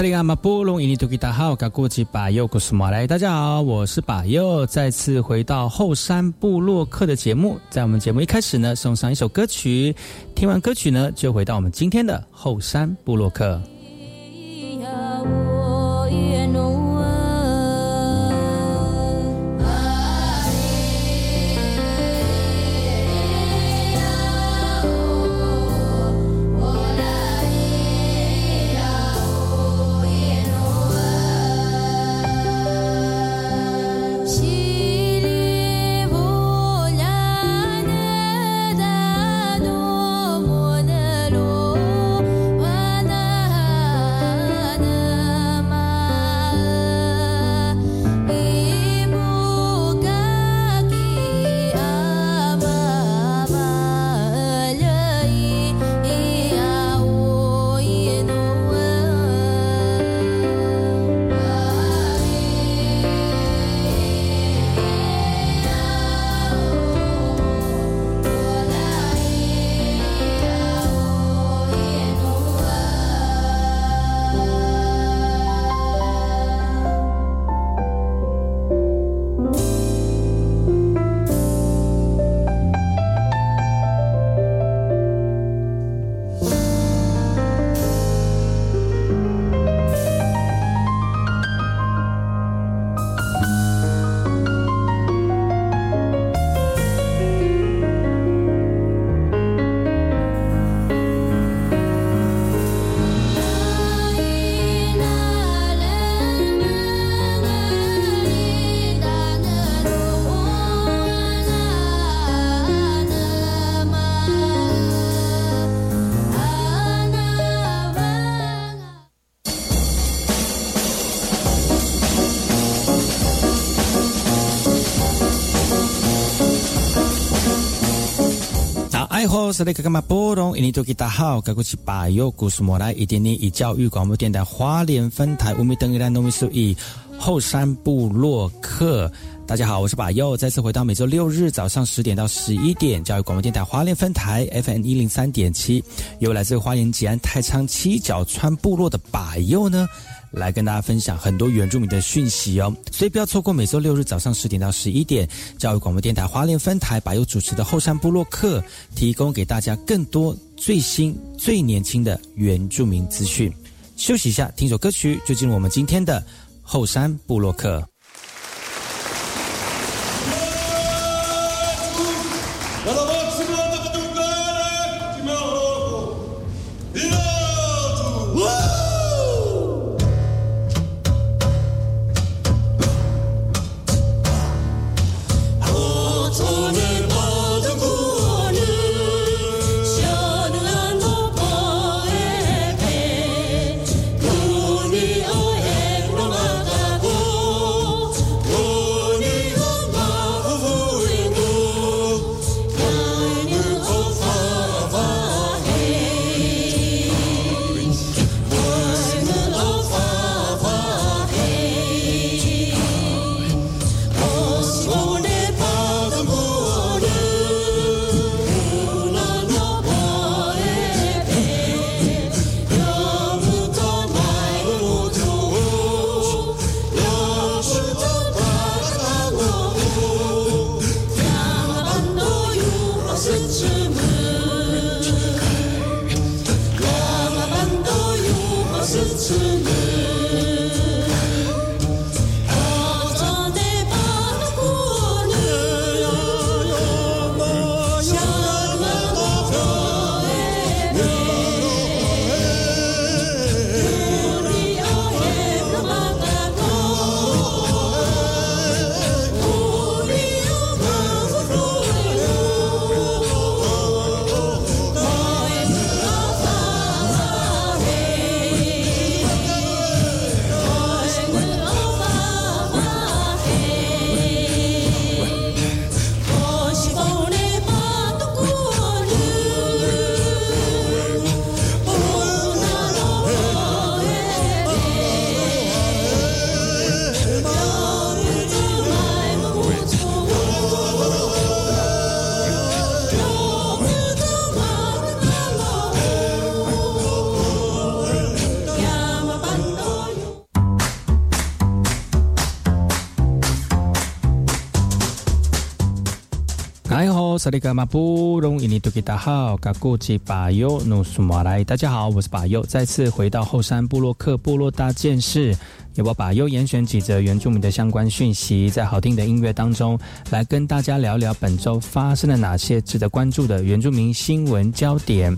萨利阿马波隆伊尼图吉达好，噶古吉巴尤古斯马来，大家好，我是巴尤，再次回到后山部落客的节目。在我们节目一开始呢，送上一首歌曲，听完歌曲呢，就回到我们今天的后山部落客。是那个干嘛？波隆，印尼多吉大好，该过去巴佑故事莫来，一点点以教育广播电台花莲分台五米等一兰农民数以后山部落客。大家好，我是把佑，再次回到每周六日早上十点到十一点，教育广播电台华联分台 FM 一零三点七，由来自花莲吉安太仓七角川部落的把佑呢。来跟大家分享很多原住民的讯息哦，所以不要错过每周六日早上十点到十一点，教育广播电台花莲分台把有主持的后山部落客，提供给大家更多最新最年轻的原住民资讯。休息一下，听首歌曲，就进入我们今天的后山部落客。萨利格马布隆伊尼多吉达好，嘎古吉巴尤努苏马来，大家好，我是巴尤，再次回到后山部落克部落大件事，也我巴优严选几则原住民的相关讯息，在好听的音乐当中，来跟大家聊聊本周发生了哪些值得关注的原住民新闻焦点。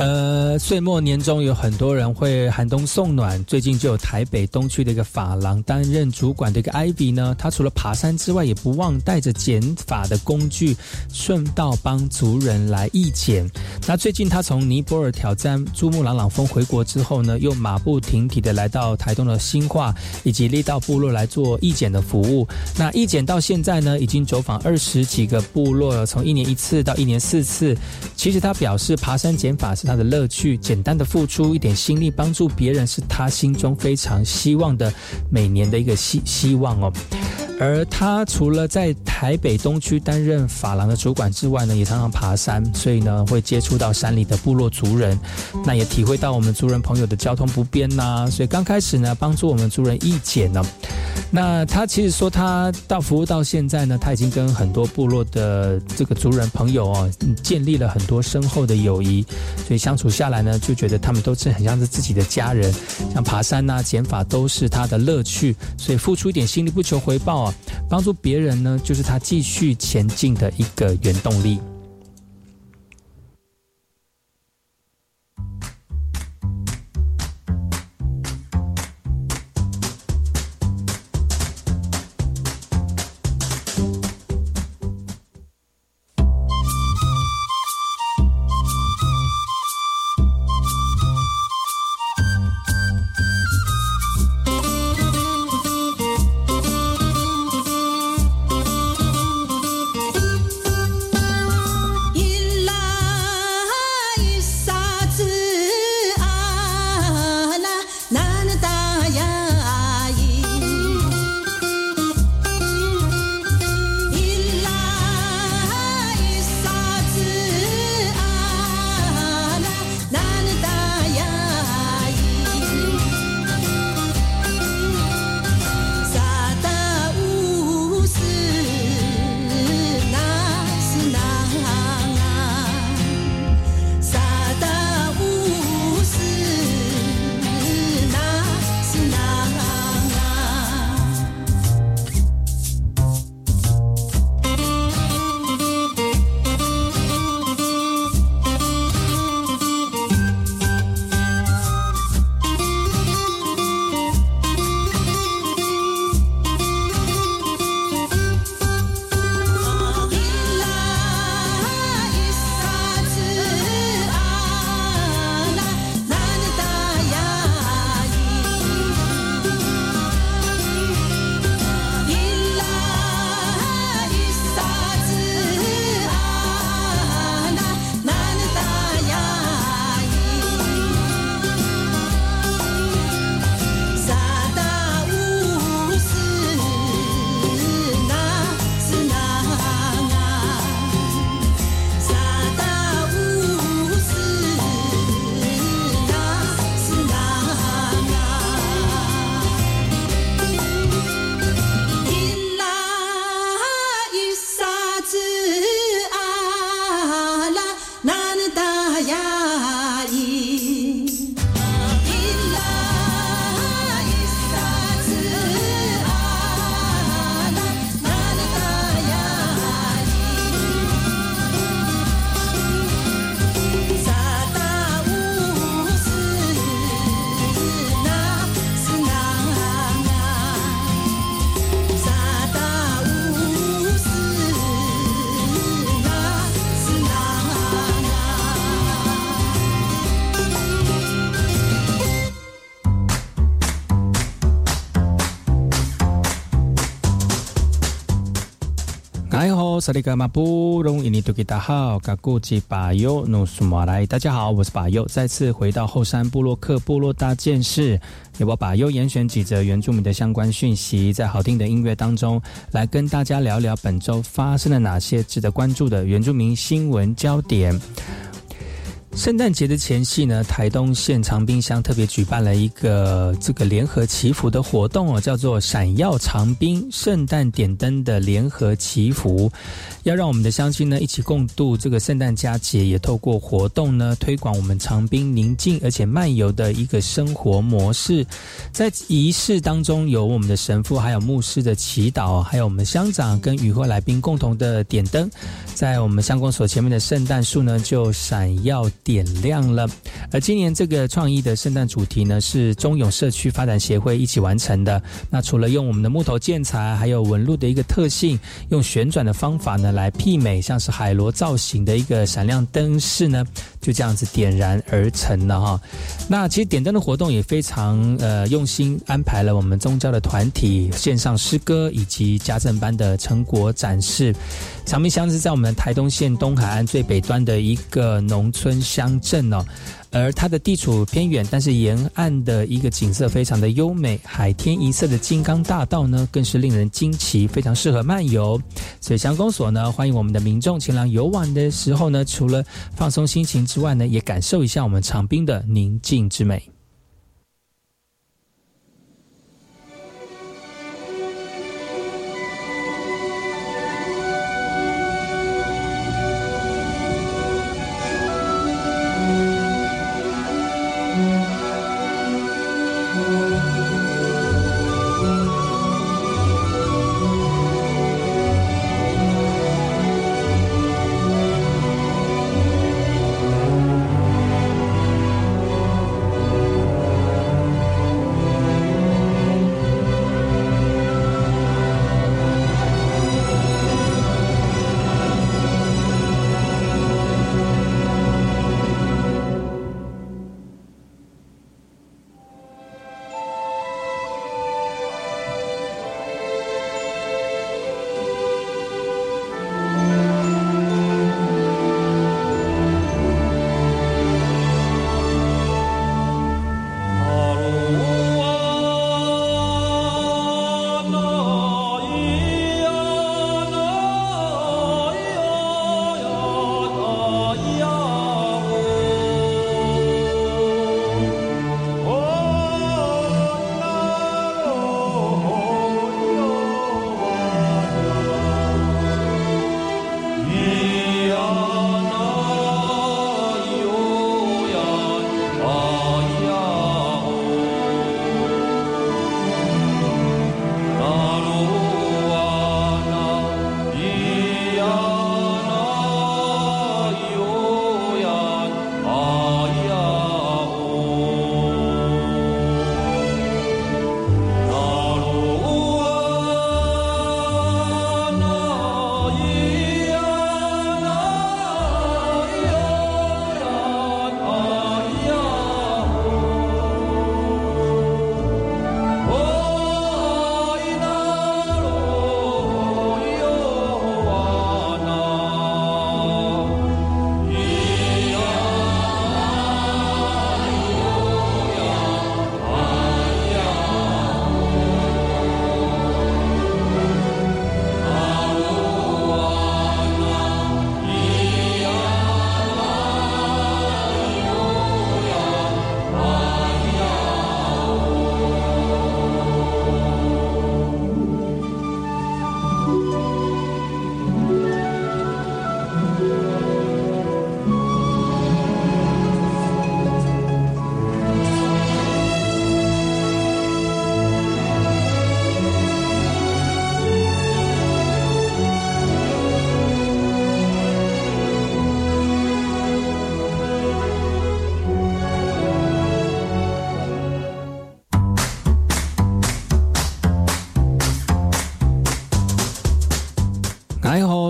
呃，岁末年终有很多人会寒冬送暖。最近就有台北东区的一个发廊担任主管的一个艾比呢，他除了爬山之外，也不忘带着剪发的工具，顺道帮族人来义剪。那最近他从尼泊尔挑战珠穆朗朗峰回国之后呢，又马不停蹄的来到台东的新化以及力道部落来做义剪的服务。那义剪到现在呢，已经走访二十几个部落，从一年一次到一年四次。其实他表示，爬山剪发是。他的乐趣，简单的付出一点心力帮助别人，是他心中非常希望的每年的一个希希望哦。而他除了在台北东区担任法郎的主管之外呢，也常常爬山，所以呢会接触到山里的部落族人，那也体会到我们族人朋友的交通不便呐。所以刚开始呢，帮助我们族人义剪呢。那他其实说他到服务到现在呢，他已经跟很多部落的这个族人朋友哦，建立了很多深厚的友谊，所以相处下来呢，就觉得他们都是很像是自己的家人。像爬山呐、减法都是他的乐趣，所以付出一点心力不求回报啊。帮助别人呢，就是他继续前进的一个原动力。萨利格马布隆伊尼多吉达好，嘎古吉巴尤努苏马来，大家好，我是巴尤，再次回到后山部落克部落大件事，由我巴尤严选几则原住民的相关讯息，在好听的音乐当中，来跟大家聊聊本周发生了哪些值得关注的原住民新闻焦点。圣诞节的前夕呢，台东县长滨乡特别举办了一个这个联合祈福的活动哦，叫做“闪耀长滨圣诞点灯”的联合祈福，要让我们的乡亲呢一起共度这个圣诞佳节，也透过活动呢推广我们长滨宁静而且漫游的一个生活模式。在仪式当中，有我们的神父还有牧师的祈祷，还有我们乡长跟与会来宾共同的点灯，在我们乡公所前面的圣诞树呢就闪耀。点亮了，而今年这个创意的圣诞主题呢，是中永社区发展协会一起完成的。那除了用我们的木头建材，还有纹路的一个特性，用旋转的方法呢，来媲美像是海螺造型的一个闪亮灯饰呢，就这样子点燃而成了哈。那其实点灯的活动也非常呃用心安排了我们宗教的团体线上诗歌以及家政班的成果展示。长滨乡是在我们台东县东海岸最北端的一个农村乡镇哦，而它的地处偏远，但是沿岸的一个景色非常的优美，海天一色的金刚大道呢，更是令人惊奇，非常适合漫游。所以乡公所呢，欢迎我们的民众前来游玩的时候呢，除了放松心情之外呢，也感受一下我们长滨的宁静之美。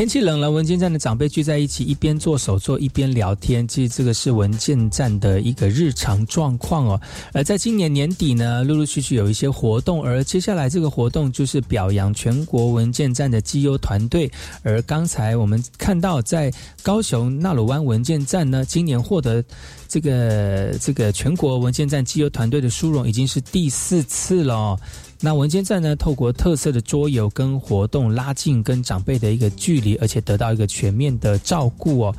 天气冷了，文件站的长辈聚在一起，一边做手作一边聊天。其实这个是文件站的一个日常状况哦。而在今年年底呢，陆陆续续有一些活动，而接下来这个活动就是表扬全国文件站的绩优团队。而刚才我们看到，在高雄纳鲁湾文件站呢，今年获得这个这个全国文件站绩优团队的殊荣，已经是第四次了。那文件站呢？透过特色的桌游跟活动，拉近跟长辈的一个距离，而且得到一个全面的照顾哦。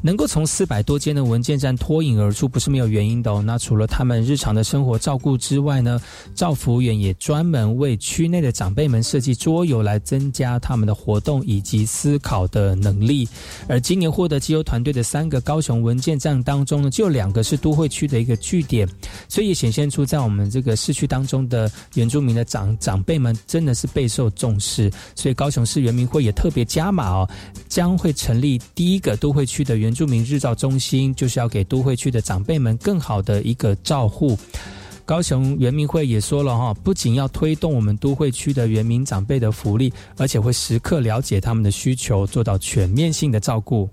能够从四百多间的文件站脱颖而出，不是没有原因的哦。那除了他们日常的生活照顾之外呢，赵服务员也专门为区内的长辈们设计桌游，来增加他们的活动以及思考的能力。而今年获得机优团队的三个高雄文件站当中呢，就两个是都会区的一个据点，所以显现出在我们这个市区当中的原住民的长长辈们真的是备受重视。所以高雄市原民会也特别加码哦，将会成立第一个都会区的原。原住民日照中心就是要给都会区的长辈们更好的一个照护。高雄原民会也说了哈，不仅要推动我们都会区的原民长辈的福利，而且会时刻了解他们的需求，做到全面性的照顾。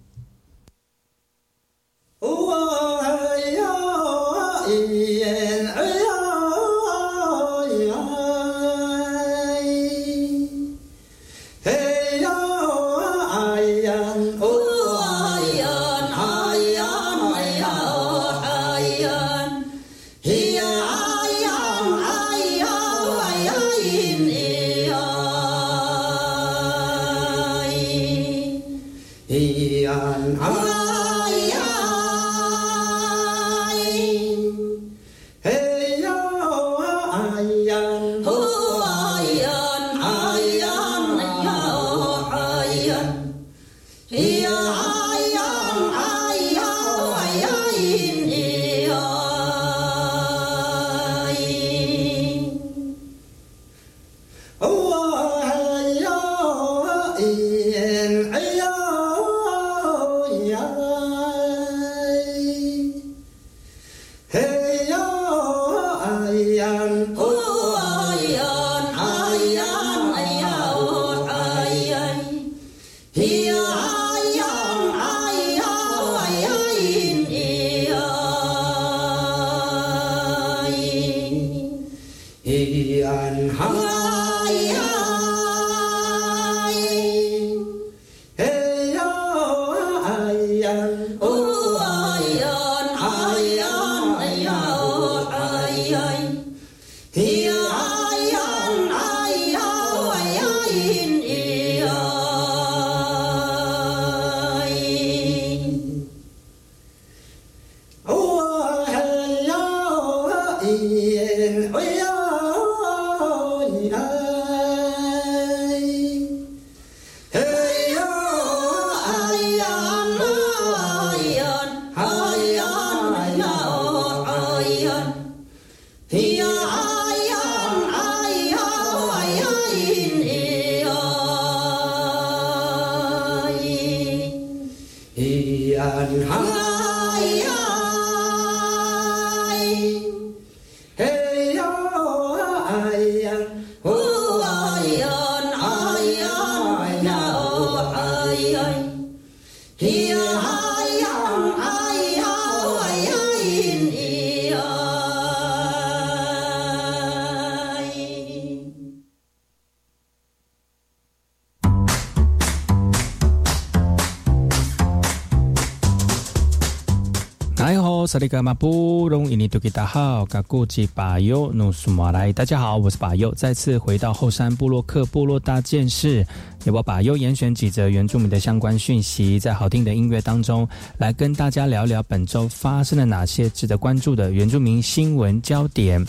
大家好，我是巴尤，再次回到后山部落克部落大件事，我巴尤严选几则原住民的相关讯息，在好听的音乐当中，来跟大家聊聊本周发生了哪些值得关注的原住民新闻焦点。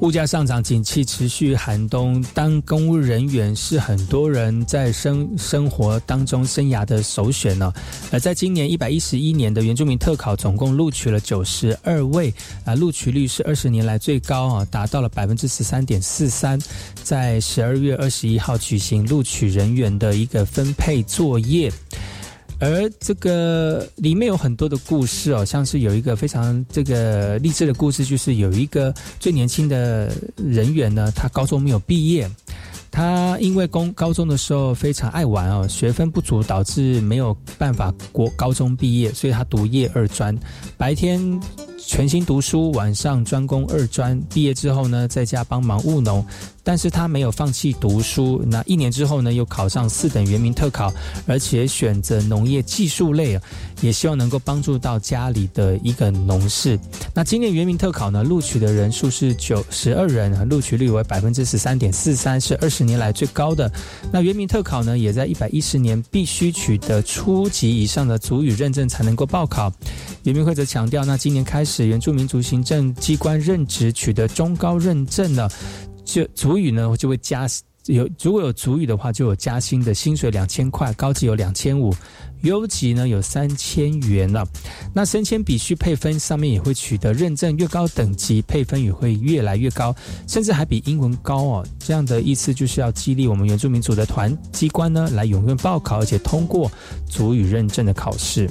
物价上涨，景气持续寒冬。当公务人员是很多人在生生活当中生涯的首选呢。而在今年一百一十一年的原住民特考，总共录取了九十二位，啊，录取率是二十年来最高啊，达到了百分之十三点四三。在十二月二十一号举行录取人员的一个分配作业。而这个里面有很多的故事哦，像是有一个非常这个励志的故事，就是有一个最年轻的人员呢，他高中没有毕业。他因为公高中的时候非常爱玩哦，学分不足导致没有办法国高中毕业，所以他读夜二专，白天全心读书，晚上专攻二专。毕业之后呢，在家帮忙务农。但是他没有放弃读书，那一年之后呢，又考上四等原民特考，而且选择农业技术类，也希望能够帮助到家里的一个农事。那今年原民特考呢，录取的人数是九十二人，录取率为百分之十三点四三，是二十年来最高的。那原民特考呢，也在一百一十年必须取得初级以上的族语认证才能够报考。原民会则强调，那今年开始，原住民族行政机关任职取得中高认证了。就主语呢，就会加有如果有主语的话，就有加薪的薪水两千块，高级有两千五，优级呢有三千元了。那升迁必须配分上面也会取得认证，越高等级配分也会越来越高，甚至还比英文高哦。这样的意思就是要激励我们原住民族的团机关呢，来踊跃报考，而且通过主语认证的考试。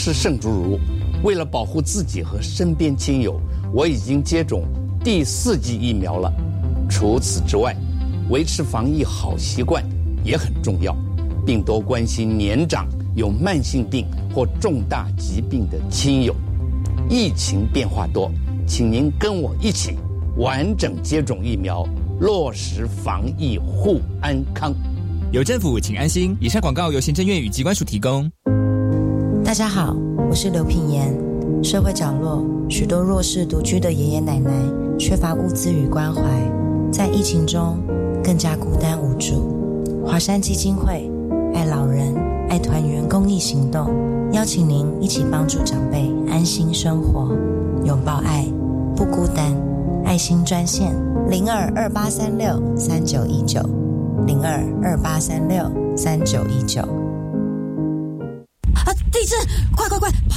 我是盛竹如，为了保护自己和身边亲友，我已经接种第四剂疫苗了。除此之外，维持防疫好习惯也很重要。并多关心年长、有慢性病或重大疾病的亲友。疫情变化多，请您跟我一起完整接种疫苗，落实防疫护安康。有政府，请安心。以上广告由行政院与机关署提供。大家好，我是刘品言。社会角落许多弱势独居的爷爷奶奶，缺乏物资与关怀，在疫情中更加孤单无助。华山基金会爱老人、爱团圆公益行动，邀请您一起帮助长辈安心生活，拥抱爱，不孤单。爱心专线零二二八三六三九一九零二二八三六三九一九。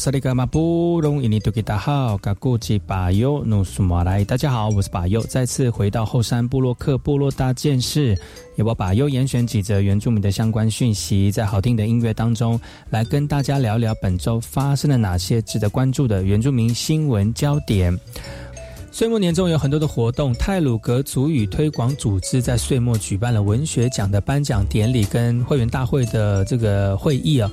萨利格马布隆伊尼图吉达好，嘎古吉巴尤努苏马来，大家好，我是巴尤，再次回到后山部落克部落大件事，由我巴尤严选几则原住民的相关讯息，在好听的音乐当中，来跟大家聊聊本周发生了哪些值得关注的原住民新闻焦点。岁末年终有很多的活动，泰鲁格族语推广组织在岁末举办了文学奖的颁奖典礼跟会员大会的这个会议啊。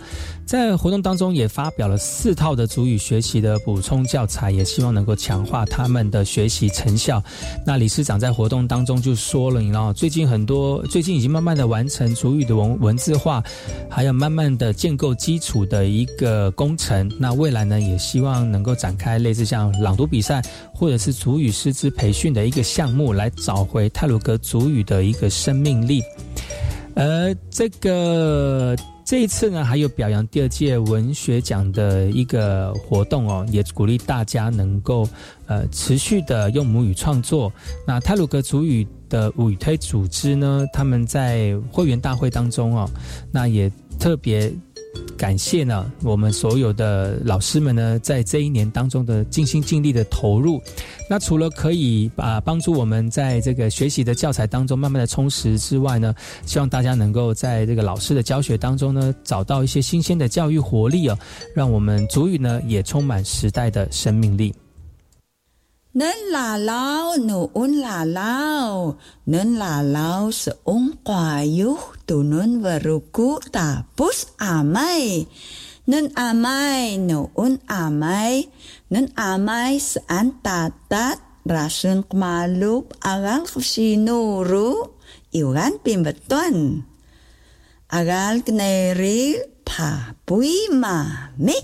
在活动当中，也发表了四套的主语学习的补充教材，也希望能够强化他们的学习成效。那理事长在活动当中就说了，你知道，最近很多最近已经慢慢的完成主语的文文字化，还有慢慢的建构基础的一个工程。那未来呢，也希望能够展开类似像朗读比赛，或者是主语师资培训的一个项目，来找回泰鲁格主语的一个生命力。而这个。这一次呢，还有表扬第二届文学奖的一个活动哦，也鼓励大家能够呃持续的用母语创作。那泰鲁格族语的语推组织呢，他们在会员大会当中哦，那也特别。感谢呢，我们所有的老师们呢，在这一年当中的尽心尽力的投入。那除了可以啊帮助我们在这个学习的教材当中慢慢的充实之外呢，希望大家能够在这个老师的教学当中呢，找到一些新鲜的教育活力哦，让我们主语呢也充满时代的生命力。Nun lalaw noon lalaw, nun lalaw seung kwayuh tunun waruku tapus amai. Nun amai nuun amai. Nun amai saan tatat rasun kemalup agal kusi nuru iwan pimbetuan. Agal kneri papui mami.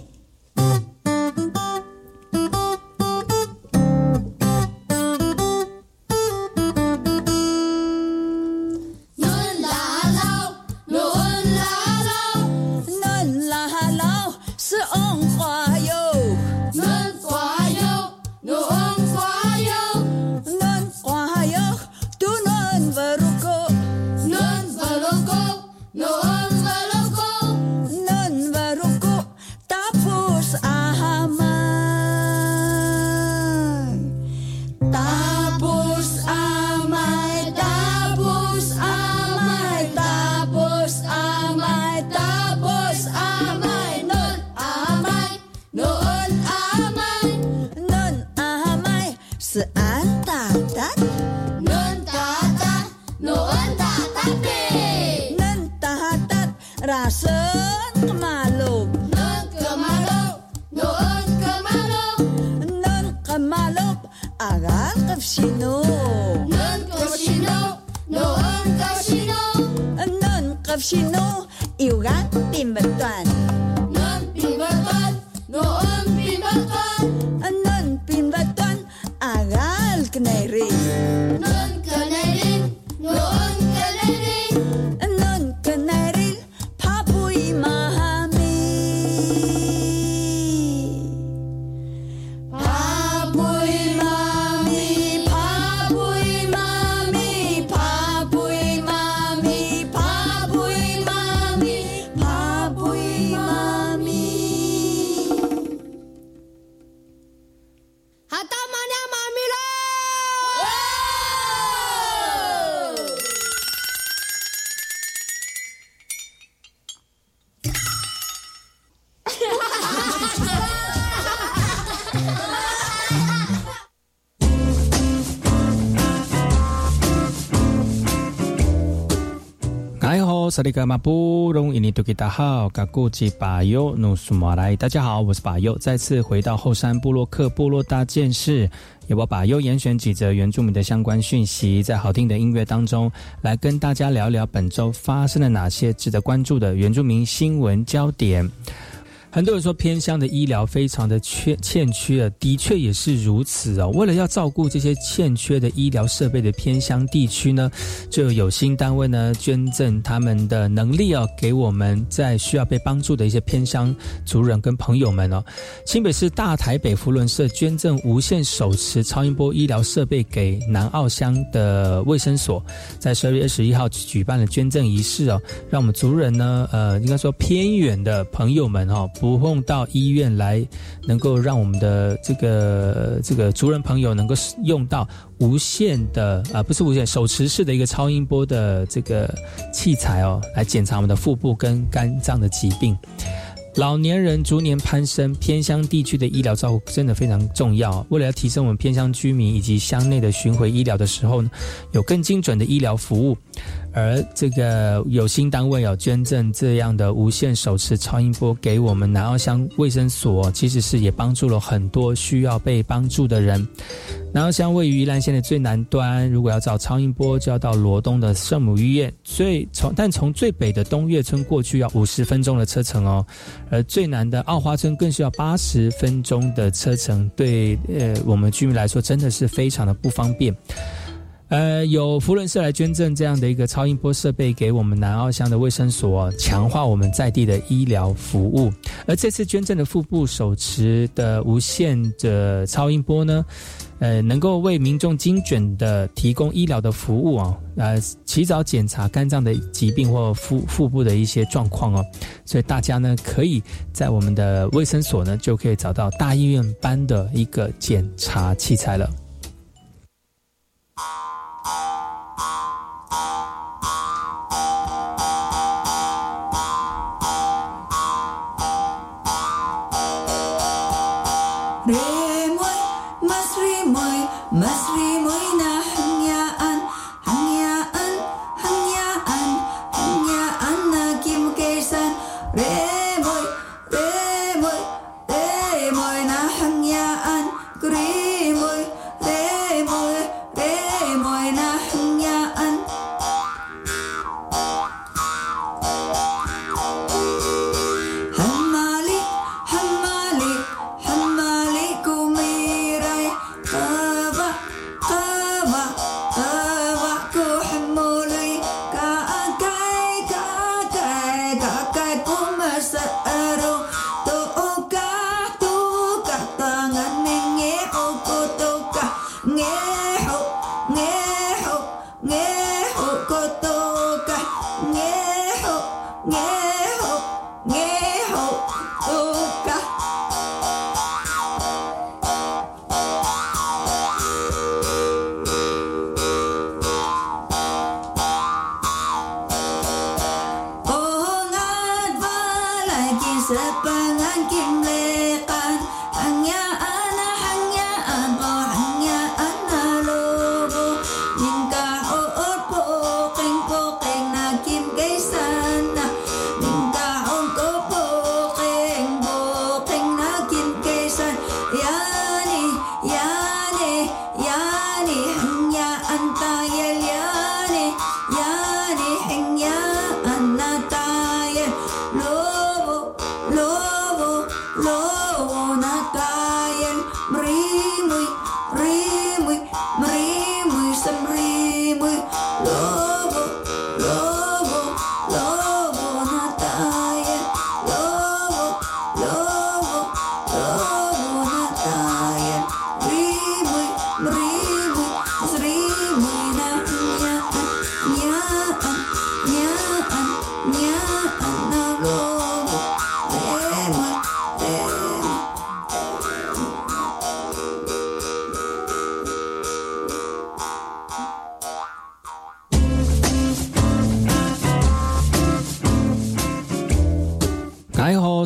萨利格马布隆伊尼图吉达好，嘎古吉巴尤努苏马来，大家好，我是巴尤，再次回到后山部落克部落大件事，由我巴尤严选几则原住民的相关讯息，在好听的音乐当中，来跟大家聊聊本周发生了哪些值得关注的原住民新闻焦点。很多人说偏乡的医疗非常的缺欠缺啊，的确也是如此哦。为了要照顾这些欠缺的医疗设备的偏乡地区呢，就有新单位呢捐赠他们的能力哦，给我们在需要被帮助的一些偏乡族人跟朋友们哦。新北市大台北福伦社捐赠无线手持超音波医疗设备给南澳乡的卫生所，在十二月二十一号举办了捐赠仪式哦，让我们族人呢，呃，应该说偏远的朋友们哦。不用到医院来，能够让我们的这个这个族人朋友能够用到无线的啊，不是无线手持式的一个超音波的这个器材哦，来检查我们的腹部跟肝脏的疾病。老年人逐年攀升，偏乡地区的医疗照顾真的非常重要。为了要提升我们偏乡居民以及乡内的巡回医疗的时候呢，有更精准的医疗服务。而这个有心单位有捐赠这样的无线手持超音波给我们南澳乡卫生所，其实是也帮助了很多需要被帮助的人。南澳乡位于宜兰县的最南端，如果要找超音波，就要到罗东的圣母医院。最从但从最北的东岳村过去要五十分钟的车程哦，而最南的澳花村更需要八十分钟的车程，对呃我们居民来说真的是非常的不方便。呃，有福伦社来捐赠这样的一个超音波设备给我们南澳乡的卫生所，强化我们在地的医疗服务。而这次捐赠的腹部手持的无线的超音波呢，呃，能够为民众精准的提供医疗的服务啊，呃，及早检查肝脏的疾病或腹腹部的一些状况哦。所以大家呢，可以在我们的卫生所呢，就可以找到大医院般的一个检查器材了。Must be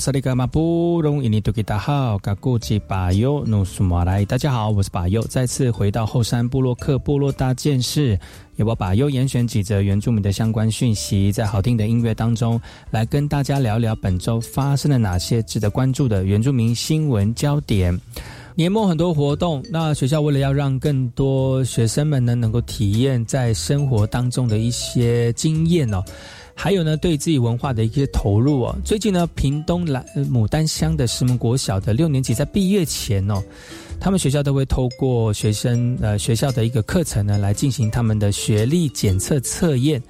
萨利格马布隆伊尼图吉达好，嘎古吉巴尤努苏马来，大家好，我是巴尤，再次回到后山部落克部落大件事，也我巴尤严选几则原住民的相关讯息，在好听的音乐当中，来跟大家聊聊本周发生了哪些值得关注的原住民新闻焦点。年末很多活动，那学校为了要让更多学生们呢能够体验在生活当中的一些经验哦。还有呢，对自己文化的一些投入哦。最近呢，屏东来牡丹乡的石门国小的六年级在毕业前哦，他们学校都会透过学生呃学校的一个课程呢，来进行他们的学历检测测验。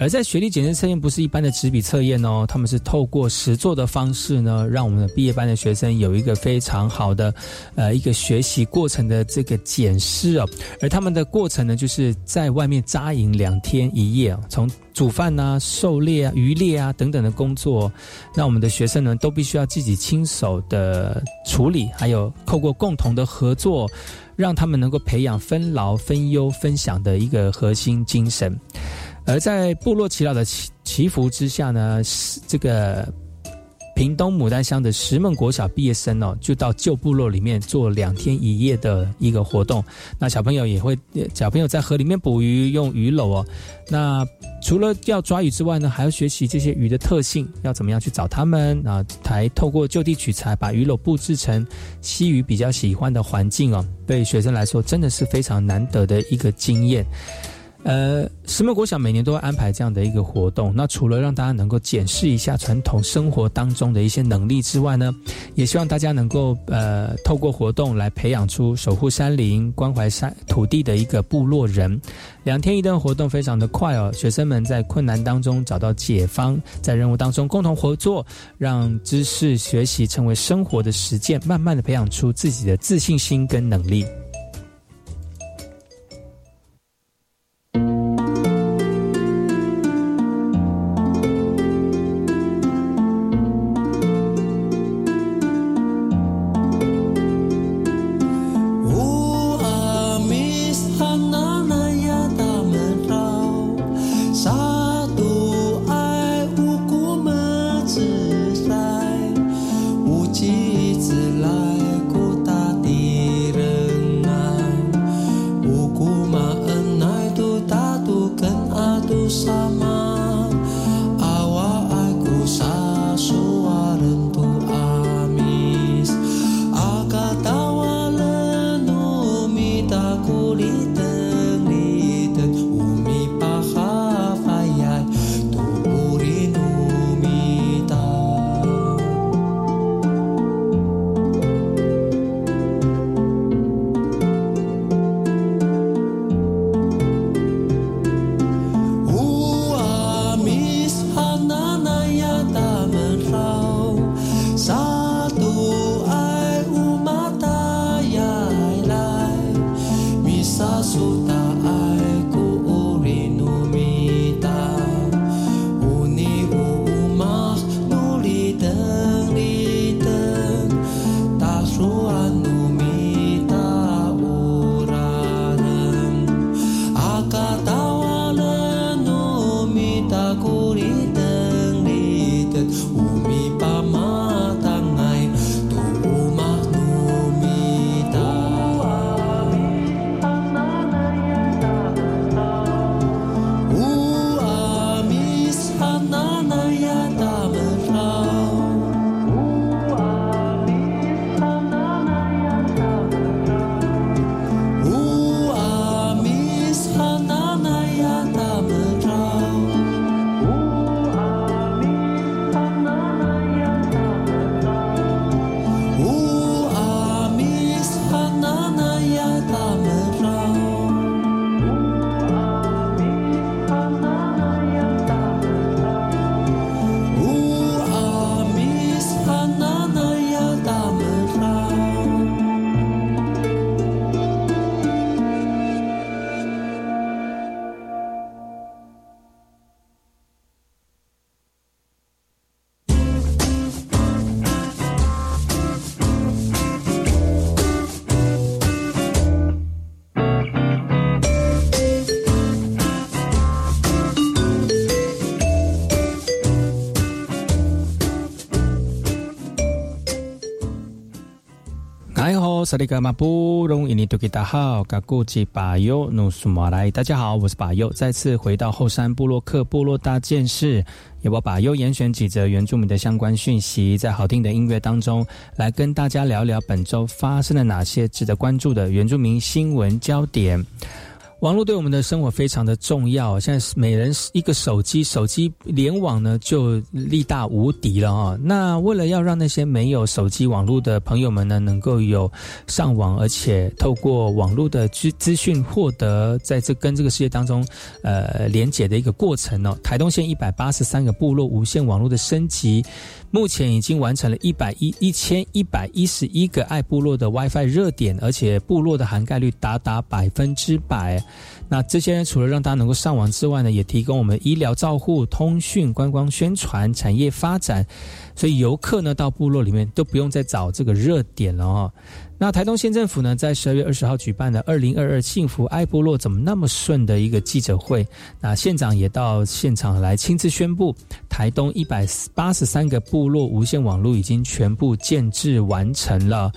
而在学历检测测验不是一般的纸笔测验哦，他们是透过实作的方式呢，让我们的毕业班的学生有一个非常好的呃一个学习过程的这个检视哦。而他们的过程呢，就是在外面扎营两天一夜哦，从煮饭呐、狩猎啊、渔猎啊等等的工作，那我们的学生呢都必须要自己亲手的处理，还有透过共同的合作，让他们能够培养分劳、分忧、分享的一个核心精神。而在部落祈祷的祈祈福之下呢，这个屏东牡丹乡的石门国小毕业生哦，就到旧部落里面做两天一夜的一个活动。那小朋友也会，小朋友在河里面捕鱼，用鱼篓哦。那除了要抓鱼之外呢，还要学习这些鱼的特性，要怎么样去找它们啊？还透过就地取材，把鱼篓布置成西鱼比较喜欢的环境哦。对学生来说，真的是非常难得的一个经验。呃，石门国小每年都会安排这样的一个活动。那除了让大家能够检视一下传统生活当中的一些能力之外呢，也希望大家能够呃透过活动来培养出守护山林、关怀山土地的一个部落人。两天一顿活动非常的快哦，学生们在困难当中找到解方，在任务当中共同合作，让知识学习成为生活的实践，慢慢的培养出自己的自信心跟能力。萨利格马布隆伊尼多吉达好，嘎古吉巴尤努苏马来，大家好，我是巴尤，再次回到后山部落克部落大件事，由我巴尤严选几则原住民的相关讯息，在好听的音乐当中，来跟大家聊聊本周发生了哪些值得关注的原住民新闻焦点。网络对我们的生活非常的重要，现在每人一个手机，手机联网呢就力大无敌了啊！那为了要让那些没有手机网络的朋友们呢，能够有上网，而且透过网络的资资讯获得在这跟这个世界当中呃连接的一个过程呢，台东县一百八十三个部落无线网络的升级。目前已经完成了一百一一千一百一十一个爱部落的 WiFi 热点，而且部落的涵盖率达达百分之百。那这些人除了让大家能够上网之外呢，也提供我们医疗照护、通讯、观光宣传、产业发展。所以游客呢到部落里面都不用再找这个热点了哦。那台东县政府呢，在十二月二十号举办的二零二二幸福爱部落怎么那么顺的一个记者会，那县长也到现场来亲自宣布，台东一百八十三个部落无线网络已经全部建制完成了。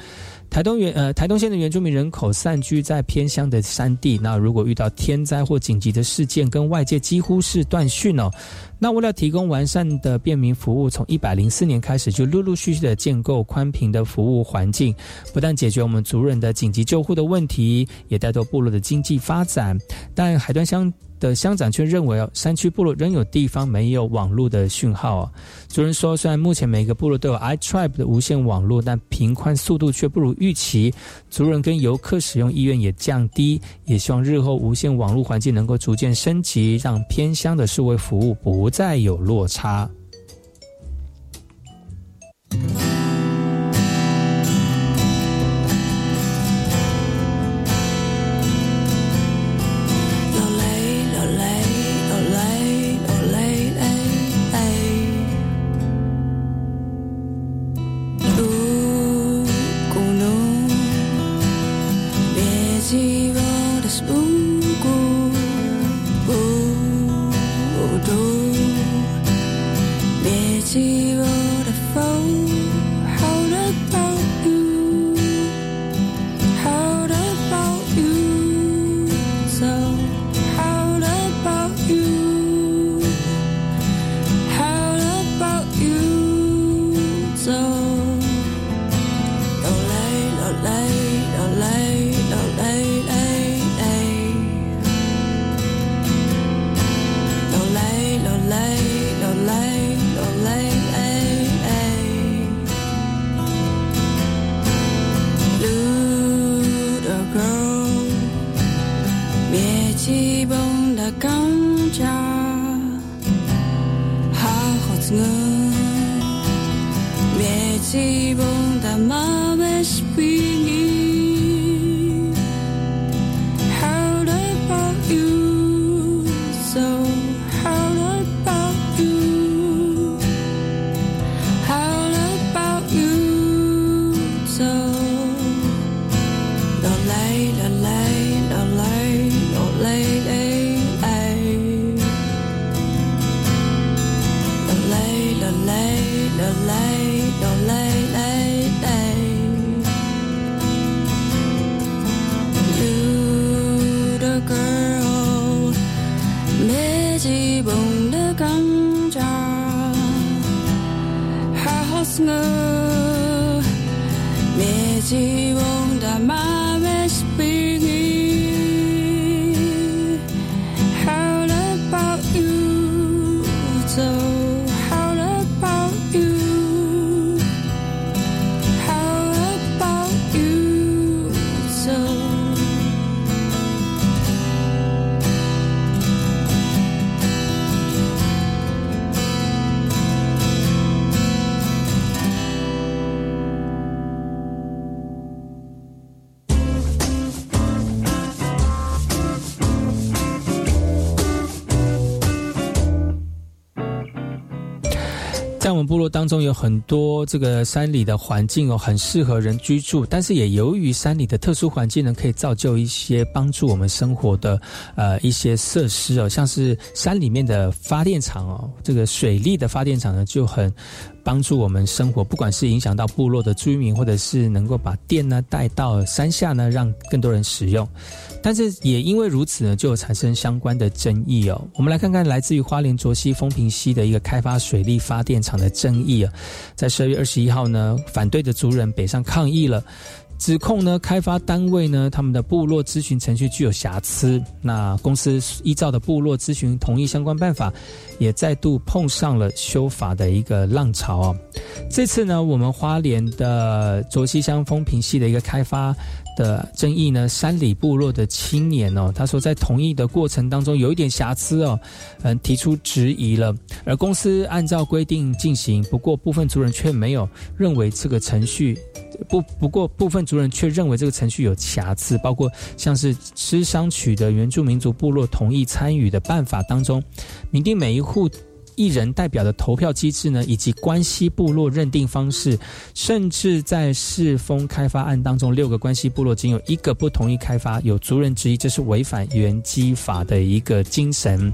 台东原呃台东县的原住民人口散居在偏乡的山地，那如果遇到天灾或紧急的事件，跟外界几乎是断讯哦。那为了提供完善的便民服务，从一百零四年开始就陆陆续续的建构宽频的服务环境，不但解决我们族人的紧急救护的问题，也带动部落的经济发展。但海端乡。的乡长却认为哦，山区部落仍有地方没有网络的讯号哦。族人说，虽然目前每个部落都有 iTribe 的无线网络，但频宽速度却不如预期。族人跟游客使用意愿也降低，也希望日后无线网络环境能够逐渐升级，让偏乡的数位服务不再有落差。我们部落当中有很多这个山里的环境哦，很适合人居住，但是也由于山里的特殊环境呢，可以造就一些帮助我们生活的呃一些设施哦，像是山里面的发电厂哦，这个水利的发电厂呢就很。帮助我们生活，不管是影响到部落的居民，或者是能够把电呢带到山下呢，让更多人使用。但是也因为如此呢，就有产生相关的争议哦。我们来看看来自于花莲卓溪风平溪的一个开发水利发电厂的争议啊。在十二月二十一号呢，反对的族人北上抗议了。指控呢，开发单位呢，他们的部落咨询程序具有瑕疵。那公司依照的部落咨询同意相关办法，也再度碰上了修法的一个浪潮啊。这次呢，我们花莲的卓溪乡风平系的一个开发的争议呢，山里部落的青年哦，他说在同意的过程当中有一点瑕疵哦，嗯，提出质疑了。而公司按照规定进行，不过部分族人却没有认为这个程序。不不过，部分族人却认为这个程序有瑕疵，包括像是吃商取得原住民族部落同意参与的办法当中，明定每一户一人代表的投票机制呢，以及关系部落认定方式，甚至在世风开发案当中，六个关系部落仅有一个不同意开发，有族人之一，这是违反原基法的一个精神。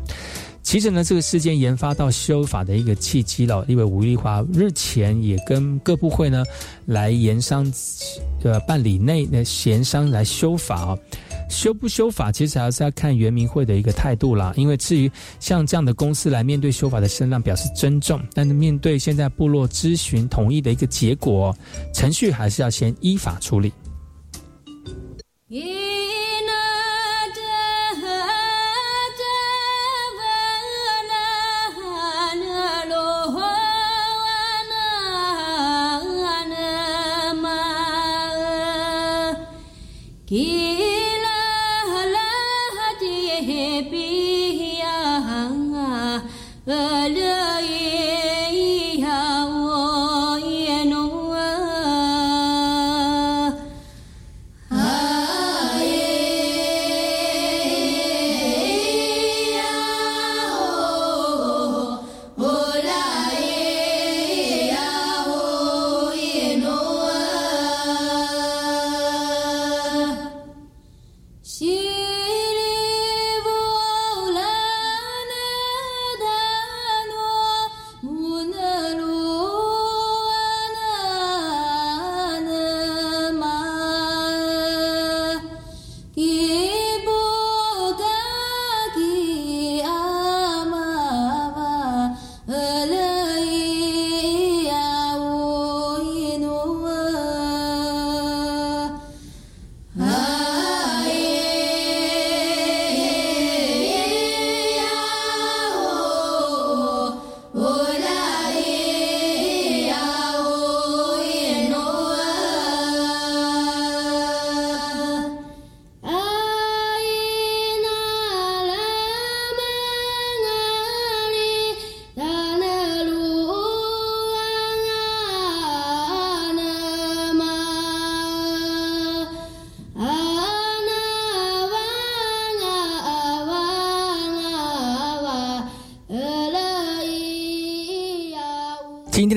其实呢，这个事件研发到修法的一个契机了，因为吴丽华日前也跟各部会呢来研商，呃，办理内的协商来修法哦。修不修法，其实还是要看原民会的一个态度啦。因为至于像这样的公司来面对修法的声浪表示尊重，但是面对现在部落咨询同意的一个结果，程序还是要先依法处理。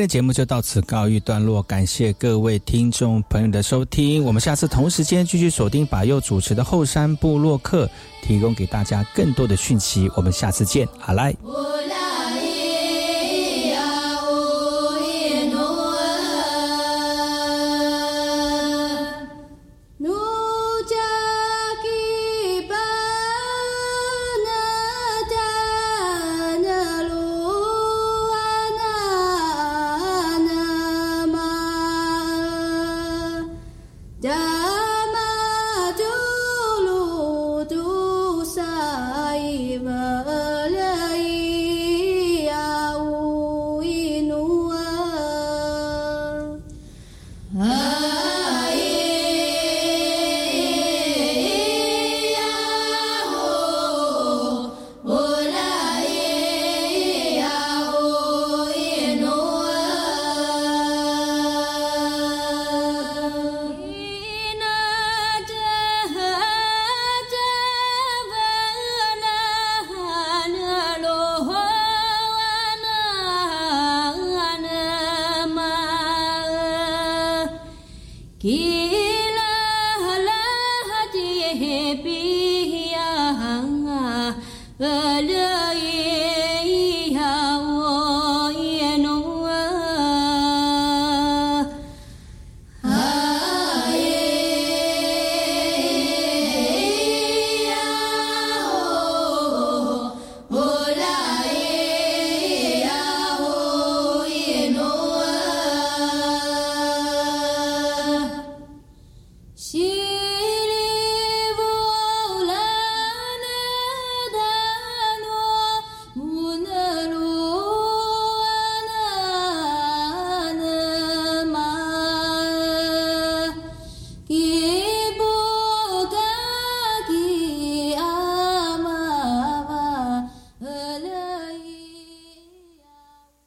的节目就到此告一段落，感谢各位听众朋友的收听。我们下次同时间继续锁定把右主持的后山部落客，提供给大家更多的讯息。我们下次见，好来。